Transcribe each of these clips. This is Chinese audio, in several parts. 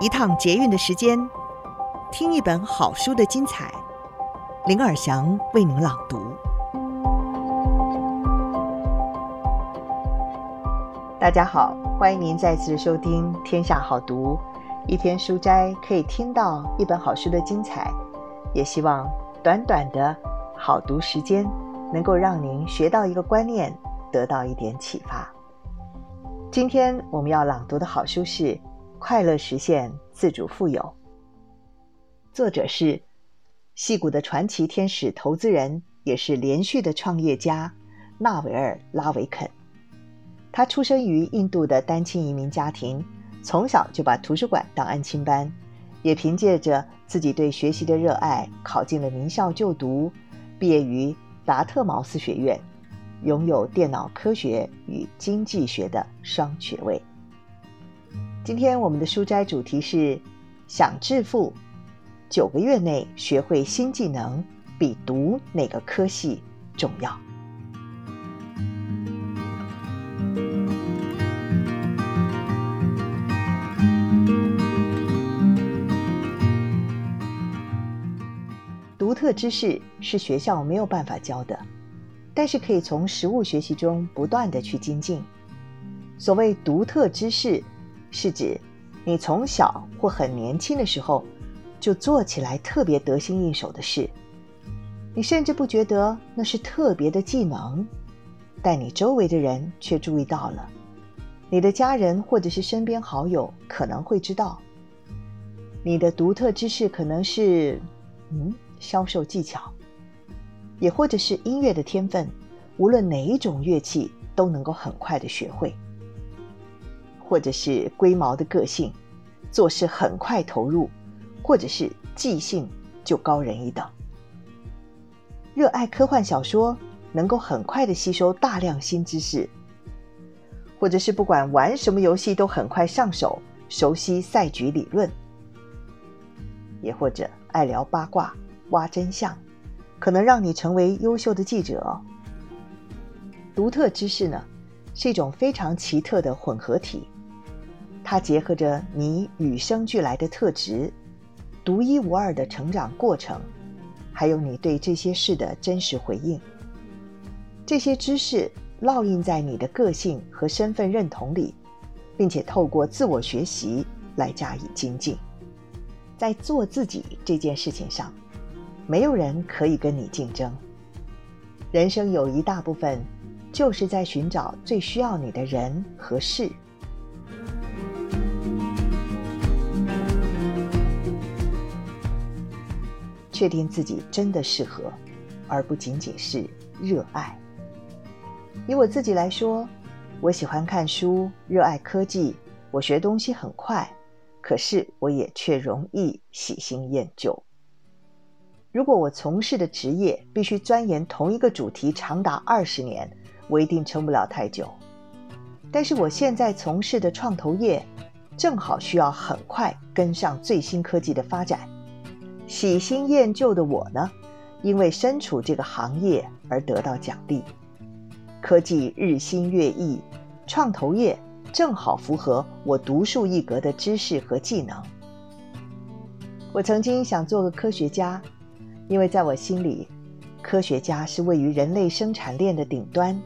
一趟捷运的时间，听一本好书的精彩。林尔祥为您朗读。大家好，欢迎您再次收听《天下好读》，一篇书斋可以听到一本好书的精彩。也希望短短的好读时间，能够让您学到一个观念，得到一点启发。今天我们要朗读的好书是。快乐实现自主富有。作者是戏骨的传奇天使投资人，也是连续的创业家纳维尔·拉维肯。他出生于印度的单亲移民家庭，从小就把图书馆当安亲班，也凭借着自己对学习的热爱，考进了名校就读，毕业于达特茅斯学院，拥有电脑科学与经济学的双学位。今天我们的书斋主题是：想致富，九个月内学会新技能，比读哪个科系重要。独特知识是学校没有办法教的，但是可以从实务学习中不断地去精进。所谓独特知识。是指你从小或很年轻的时候就做起来特别得心应手的事，你甚至不觉得那是特别的技能，但你周围的人却注意到了，你的家人或者是身边好友可能会知道。你的独特知识可能是，嗯，销售技巧，也或者是音乐的天分，无论哪一种乐器都能够很快的学会。或者是龟毛的个性，做事很快投入，或者是记性就高人一等。热爱科幻小说，能够很快的吸收大量新知识，或者是不管玩什么游戏都很快上手，熟悉赛局理论。也或者爱聊八卦、挖真相，可能让你成为优秀的记者哦。独特知识呢，是一种非常奇特的混合体。它结合着你与生俱来的特质、独一无二的成长过程，还有你对这些事的真实回应。这些知识烙印在你的个性和身份认同里，并且透过自我学习来加以精进。在做自己这件事情上，没有人可以跟你竞争。人生有一大部分就是在寻找最需要你的人和事。确定自己真的适合，而不仅仅是热爱。以我自己来说，我喜欢看书，热爱科技，我学东西很快，可是我也却容易喜新厌旧。如果我从事的职业必须钻研同一个主题长达二十年，我一定撑不了太久。但是我现在从事的创投业，正好需要很快跟上最新科技的发展。喜新厌旧的我呢，因为身处这个行业而得到奖励。科技日新月异，创投业正好符合我独树一格的知识和技能。我曾经想做个科学家，因为在我心里，科学家是位于人类生产链的顶端。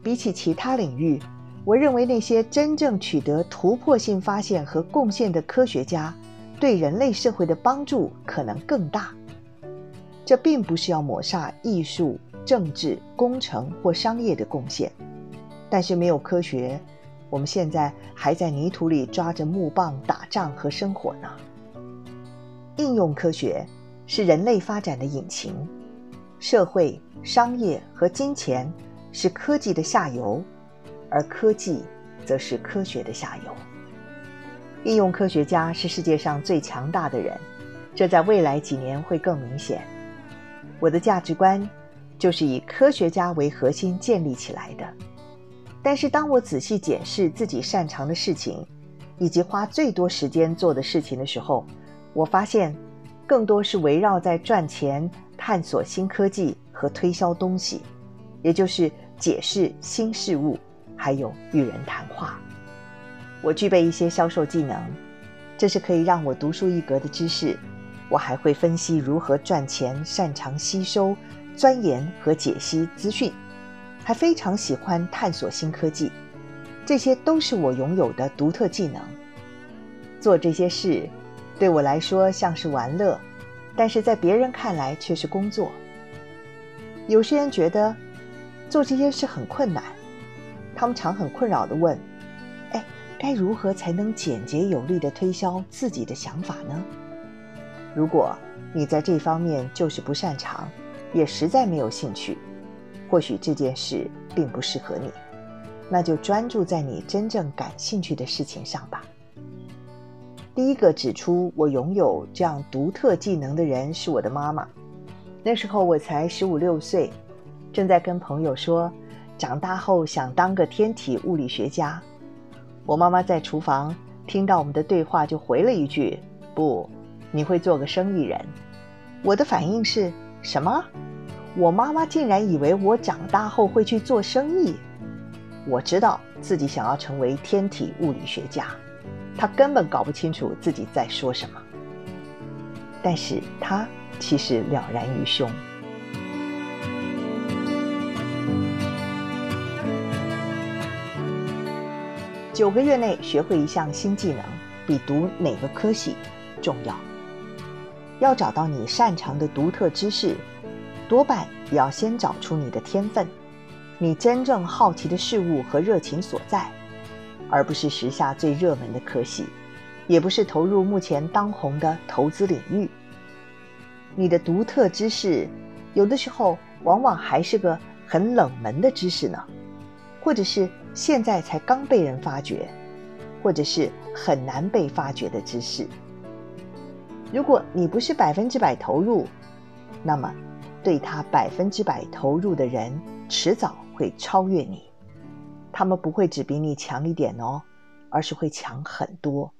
比起其他领域，我认为那些真正取得突破性发现和贡献的科学家，对人类社会的帮助可能更大。这并不是要抹杀艺术、政治、工程或商业的贡献，但是没有科学，我们现在还在泥土里抓着木棒打仗和生活呢。应用科学是人类发展的引擎，社会、商业和金钱是科技的下游，而科技则是科学的下游。应用科学家是世界上最强大的人，这在未来几年会更明显。我的价值观就是以科学家为核心建立起来的。但是，当我仔细检视自己擅长的事情，以及花最多时间做的事情的时候，我发现更多是围绕在赚钱、探索新科技和推销东西，也就是解释新事物，还有与人谈话。我具备一些销售技能，这是可以让我独树一格的知识。我还会分析如何赚钱，擅长吸收、钻研和解析资讯，还非常喜欢探索新科技。这些都是我拥有的独特技能。做这些事对我来说像是玩乐，但是在别人看来却是工作。有些人觉得做这些事很困难，他们常很困扰地问：“，该如何才能简洁有力地推销自己的想法呢？”如果你在这方面就是不擅长，也实在没有兴趣，或许这件事并不适合你，那就专注在你真正感兴趣的事情上吧。第一个指出我拥有这样独特技能的人是我的妈妈。那时候我才十五六岁，正在跟朋友说，长大后想当个天体物理学家。我妈妈在厨房听到我们的对话，就回了一句：“不。”你会做个生意人，我的反应是什么？我妈妈竟然以为我长大后会去做生意。我知道自己想要成为天体物理学家，她根本搞不清楚自己在说什么。但是她其实了然于胸。九个月内学会一项新技能，比读哪个科系重要。要找到你擅长的独特知识，多半也要先找出你的天分，你真正好奇的事物和热情所在，而不是时下最热门的科系，也不是投入目前当红的投资领域。你的独特知识，有的时候往往还是个很冷门的知识呢，或者是现在才刚被人发掘，或者是很难被发掘的知识。如果你不是百分之百投入，那么对他百分之百投入的人，迟早会超越你。他们不会只比你强一点哦，而是会强很多。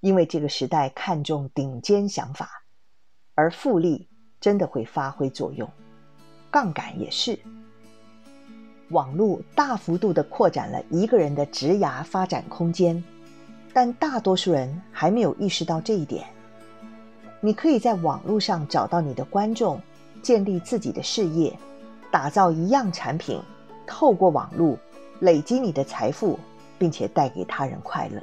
因为这个时代看重顶尖想法，而复利真的会发挥作用，杠杆也是。网络大幅度地扩展了一个人的职涯发展空间，但大多数人还没有意识到这一点。你可以在网络上找到你的观众，建立自己的事业，打造一样产品，透过网络累积你的财富，并且带给他人快乐。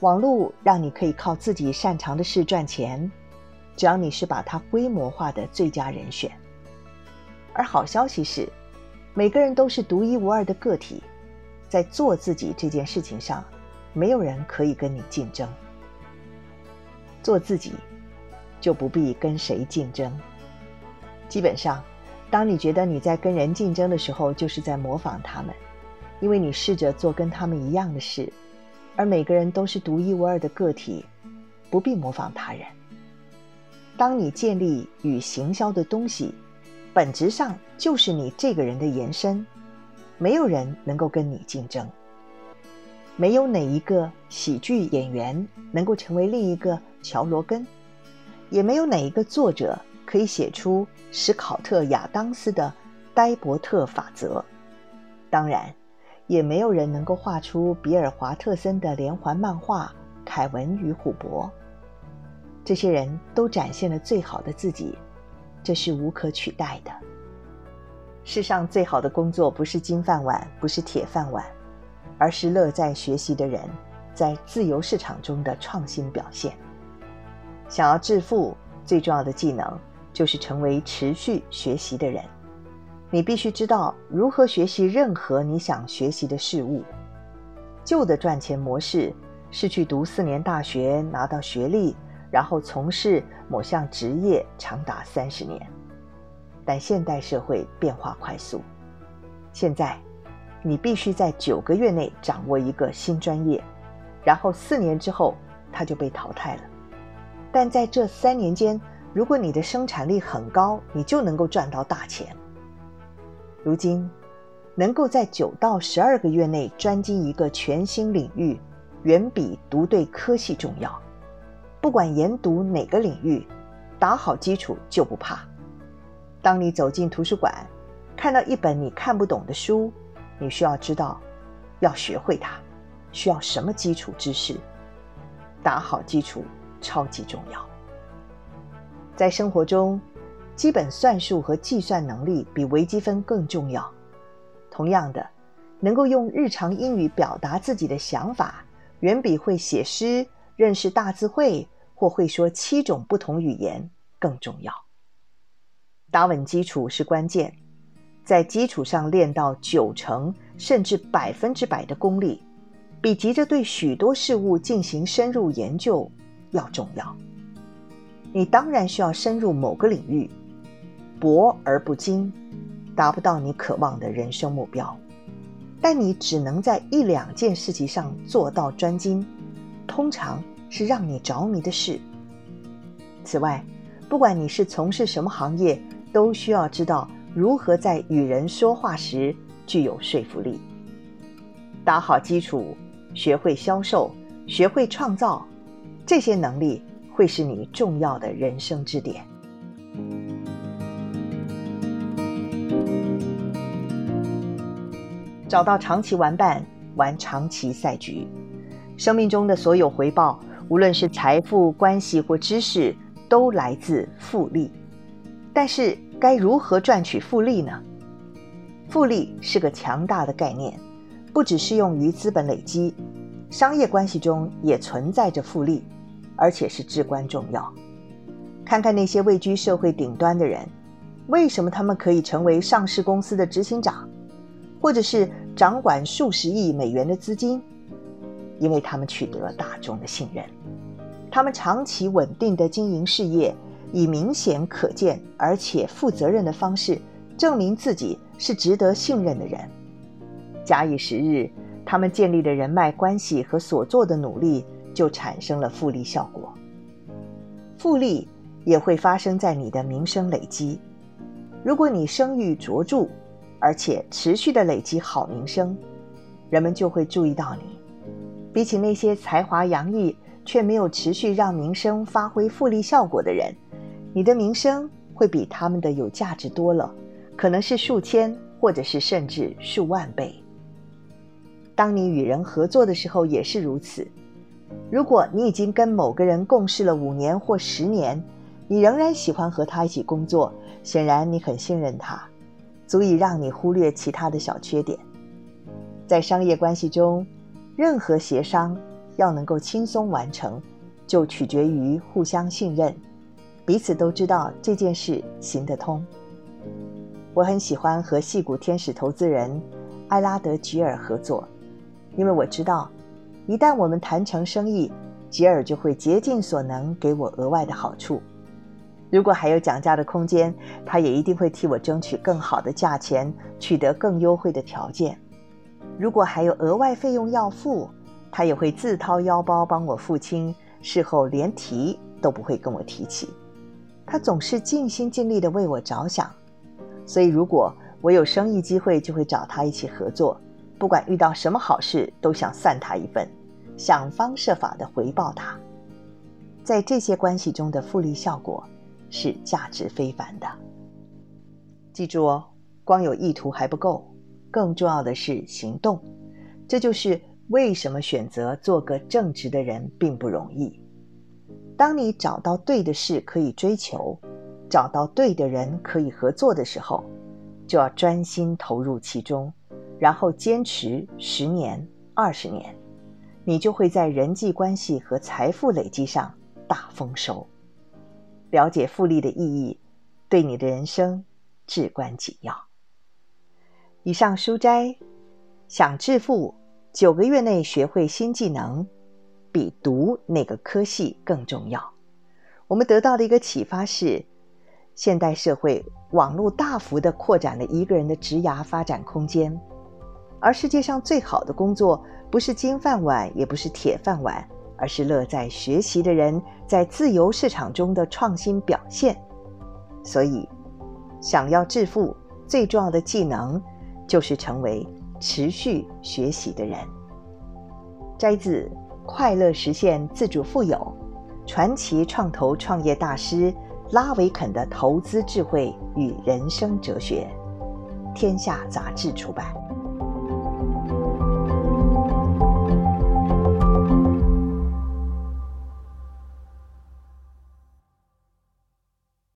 网络让你可以靠自己擅长的事赚钱，只要你是把它规模化的最佳人选。而好消息是，每个人都是独一无二的个体，在做自己这件事情上，没有人可以跟你竞争。做自己，就不必跟谁竞争。基本上，当你觉得你在跟人竞争的时候，就是在模仿他们，因为你试着做跟他们一样的事。而每个人都是独一无二的个体，不必模仿他人。当你建立与行销的东西，本质上就是你这个人的延伸，没有人能够跟你竞争。没有哪一个喜剧演员能够成为另一个乔罗根，也没有哪一个作者可以写出史考特亚当斯的呆伯特法则。当然，也没有人能够画出比尔华特森的连环漫画《凯文与虎伯》。这些人都展现了最好的自己，这是无可取代的。世上最好的工作不是金饭碗，不是铁饭碗。而是乐在学习的人，在自由市场中的创新表现。想要致富，最重要的技能就是成为持续学习的人。你必须知道如何学习任何你想学习的事物。旧的赚钱模式是去读四年大学，拿到学历，然后从事某项职业长达三十年。但现代社会变化快速，现在。你必须在九个月内掌握一个新专业，然后四年之后它就被淘汰了。但在这三年间，如果你的生产力很高，你就能够赚到大钱。如今，能够在九到十二个月内专精一个全新领域，远比读对科系重要。不管研读哪个领域，打好基础就不怕。当你走进图书馆，看到一本你看不懂的书，你需要知道，要学会它，需要什么基础知识？打好基础超级重要。在生活中，基本算术和计算能力比微积分更重要。同样的，能够用日常英语表达自己的想法，远比会写诗、认识大字会或会说七种不同语言更重要。打稳基础是关键，在基础上练到九成甚至百分之百的功力，比急着对许多事物进行深入研究要重要。你当然需要深入某个领域，博而不精，达不到你渴望的人生目标。但你只能在一两件事情上做到专精，通常是让你着迷的事。此外，不管你是从事什么行业，都需要知道如何在与人说话时具有说服力。打好基础，学会销售，学会创造，这些能力。会是你重要的人生支点。找到长期玩伴，玩长期赛局。生命中的所有回报，无论是财富、关系或知识，都来自复利。但是，该如何赚取复利呢？复利是个强大的概念，不只适用于资本累积，商业关系中也存在着复利。而且是至关重要。看看那些位居社会顶端的人，为什么他们可以成为上市公司的执行长，或者是掌管数十亿美元的资金？因为他们取得了大众的信任，他们长期稳定的经营事业，以明显可见而且负责任的方式证明自己是值得信任的人。假以时日，他们建立的人脉关系和所做的努力。就产生了复利效果，复利也会发生在你的名声累积。如果你声誉卓著，而且持续的累积好名声，人们就会注意到你。比起那些才华洋溢却没有持续让名声发挥复利效果的人，你的名声会比他们的有价值多了，可能是数千，或者是甚至数万倍。当你与人合作的时候也是如此。如果你已经跟某个人共事了五年或十年，你仍然喜欢和他一起工作，显然你很信任他，足以让你忽略其他的小缺点。在商业关系中，任何协商要能够轻松完成，就取决于互相信任，彼此都知道这件事行得通。我很喜欢和戏骨天使投资人艾拉德·吉尔合作，因为我知道。一旦我们谈成生意，吉尔就会竭尽所能给我额外的好处。如果还有讲价的空间，他也一定会替我争取更好的价钱，取得更优惠的条件。如果还有额外费用要付，他也会自掏腰包帮我付清，事后连提都不会跟我提起。他总是尽心尽力地为我着想，所以如果我有生意机会，就会找他一起合作。不管遇到什么好事，都想散他一份，想方设法的回报他。在这些关系中的复利效果是价值非凡的。记住哦，光有意图还不够，更重要的是行动。这就是为什么选择做个正直的人并不容易。当你找到对的事可以追求，找到对的人可以合作的时候，就要专心投入其中。然后坚持十年、二十年，你就会在人际关系和财富累积上大丰收。了解复利的意义，对你的人生至关紧要。以上书斋：想致富，九个月内学会新技能，比读哪个科系更重要。我们得到的一个启发是，现代社会网络大幅地扩展了一个人的职涯发展空间。而世界上最好的工作，不是金饭碗，也不是铁饭碗，而是乐在学习的人在自由市场中的创新表现。所以，想要致富，最重要的技能就是成为持续学习的人。摘自《快乐实现自主富有》，传奇创投创业大师拉维肯的投资智慧与人生哲学，天下杂志出版。